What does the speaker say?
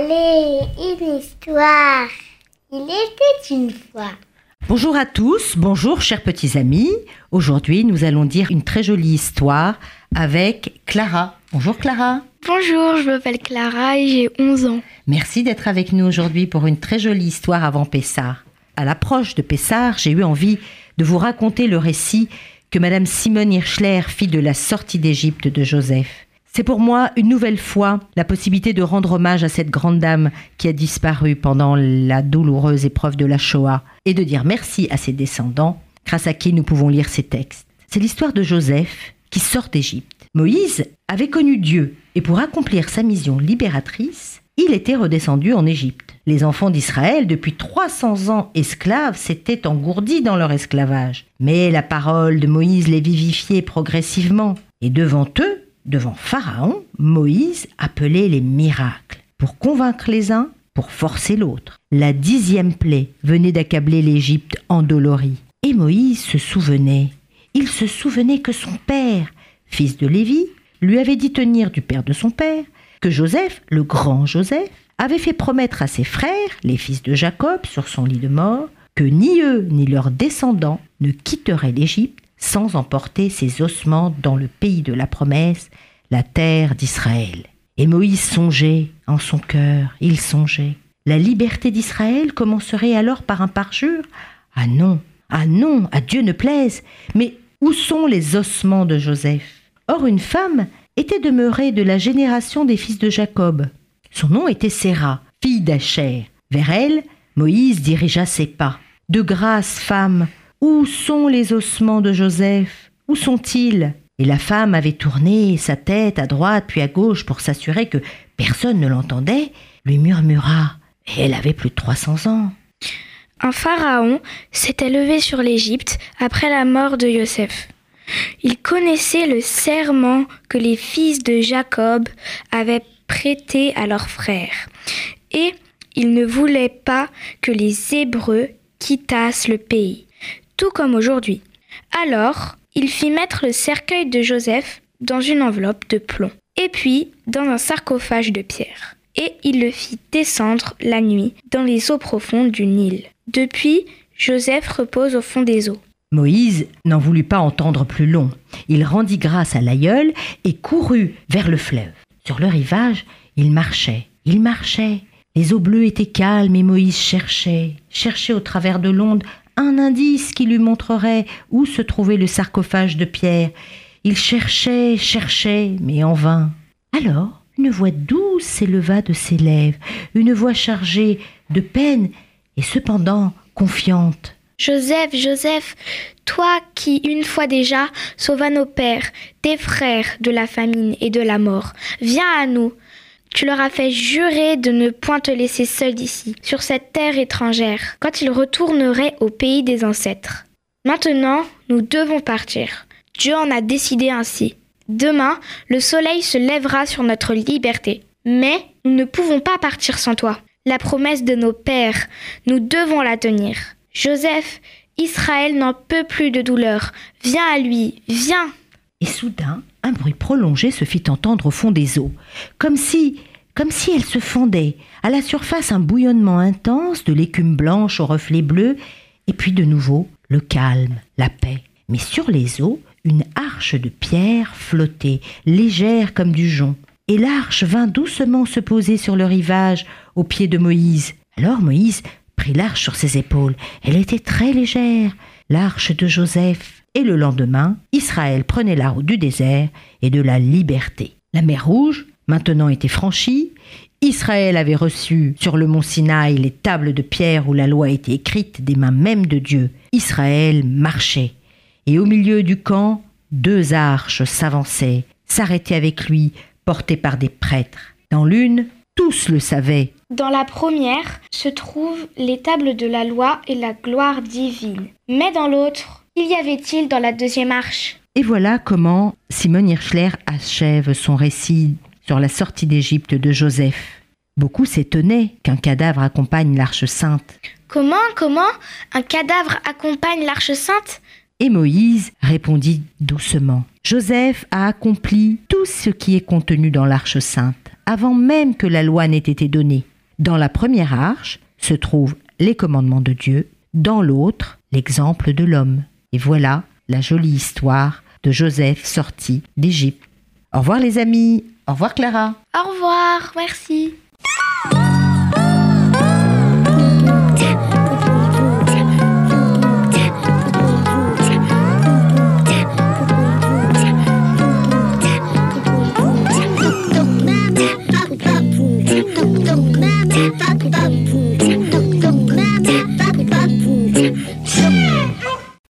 Allez, une histoire. Il était une fois. Bonjour à tous, bonjour chers petits amis. Aujourd'hui, nous allons dire une très jolie histoire avec Clara. Bonjour Clara. Bonjour, je m'appelle Clara et j'ai 11 ans. Merci d'être avec nous aujourd'hui pour une très jolie histoire avant Pessard. À l'approche de Pessard, j'ai eu envie de vous raconter le récit que Madame Simone Hirschler fit de la sortie d'Égypte de Joseph. C'est pour moi une nouvelle fois la possibilité de rendre hommage à cette grande dame qui a disparu pendant la douloureuse épreuve de la Shoah et de dire merci à ses descendants grâce à qui nous pouvons lire ces textes. C'est l'histoire de Joseph qui sort d'Égypte. Moïse avait connu Dieu et pour accomplir sa mission libératrice, il était redescendu en Égypte. Les enfants d'Israël, depuis 300 ans esclaves, s'étaient engourdis dans leur esclavage. Mais la parole de Moïse les vivifiait progressivement. Et devant eux, devant Pharaon, Moïse appelait les miracles. Pour convaincre les uns, pour forcer l'autre. La dixième plaie venait d'accabler l'Égypte endolorie. Et Moïse se souvenait. Il se souvenait que son père, fils de Lévi, lui avait dit tenir du père de son père, que Joseph, le grand Joseph, avait fait promettre à ses frères, les fils de Jacob, sur son lit de mort, que ni eux ni leurs descendants ne quitteraient l'Égypte sans emporter ses ossements dans le pays de la promesse, la terre d'Israël. Et Moïse songeait en son cœur, il songeait. La liberté d'Israël commencerait alors par un parjure? Ah non, ah non, à Dieu ne plaise. Mais où sont les ossements de Joseph? Or une femme était demeurée de la génération des fils de Jacob. Son nom était Séra, fille d'Acher. Vers elle, Moïse dirigea ses pas. De grâce, femme, où sont les ossements de Joseph? Où sont-ils? Et la femme avait tourné sa tête à droite puis à gauche pour s'assurer que personne ne l'entendait, lui murmura. Et elle avait plus de 300 ans. Un pharaon s'était levé sur l'Égypte après la mort de Joseph. Il connaissait le serment que les fils de Jacob avaient prêté à leurs frères, et il ne voulait pas que les Hébreux quittassent le pays tout comme aujourd'hui. Alors, il fit mettre le cercueil de Joseph dans une enveloppe de plomb, et puis dans un sarcophage de pierre. Et il le fit descendre la nuit dans les eaux profondes du Nil. Depuis, Joseph repose au fond des eaux. Moïse n'en voulut pas entendre plus long. Il rendit grâce à l'aïeul et courut vers le fleuve. Sur le rivage, il marchait, il marchait. Les eaux bleues étaient calmes et Moïse cherchait, cherchait au travers de l'onde un indice qui lui montrerait où se trouvait le sarcophage de pierre. Il cherchait, cherchait, mais en vain. Alors, une voix douce s'éleva de ses lèvres, une voix chargée de peine et cependant confiante. Joseph, Joseph, toi qui, une fois déjà, sauva nos pères, tes frères de la famine et de la mort, viens à nous. Tu leur as fait jurer de ne point te laisser seul ici, sur cette terre étrangère, quand ils retourneraient au pays des ancêtres. Maintenant, nous devons partir. Dieu en a décidé ainsi. Demain, le soleil se lèvera sur notre liberté. Mais nous ne pouvons pas partir sans toi. La promesse de nos pères, nous devons la tenir. Joseph, Israël n'en peut plus de douleur. Viens à lui, viens. Et soudain, un bruit prolongé se fit entendre au fond des eaux, comme si, comme si elles se fondaient. À la surface, un bouillonnement intense, de l'écume blanche au reflet bleu, et puis de nouveau le calme, la paix. Mais sur les eaux, une arche de pierre flottait, légère comme du jonc. Et l'arche vint doucement se poser sur le rivage, au pied de Moïse. Alors Moïse prit l'arche sur ses épaules. Elle était très légère, l'arche de Joseph. Et le lendemain, Israël prenait la route du désert et de la liberté. La mer Rouge, maintenant était franchie. Israël avait reçu sur le mont Sinaï les tables de pierre où la loi était écrite des mains même de Dieu. Israël marchait. Et au milieu du camp, deux arches s'avançaient, s'arrêtaient avec lui, portées par des prêtres. Dans l'une, tous le savaient. Dans la première se trouvent les tables de la loi et la gloire divine. Mais dans l'autre, y avait-il dans la deuxième arche? Et voilà comment Simone Hirschler achève son récit sur la sortie d'Égypte de Joseph. Beaucoup s'étonnaient qu'un cadavre accompagne l'arche sainte. Comment, comment Un cadavre accompagne l'arche sainte? Et Moïse répondit doucement. Joseph a accompli tout ce qui est contenu dans l'arche sainte, avant même que la loi n'ait été donnée. Dans la première arche se trouvent les commandements de Dieu, dans l'autre l'exemple de l'homme. Et voilà la jolie histoire de Joseph sorti d'Égypte. Au revoir les amis, au revoir Clara. Au revoir, merci.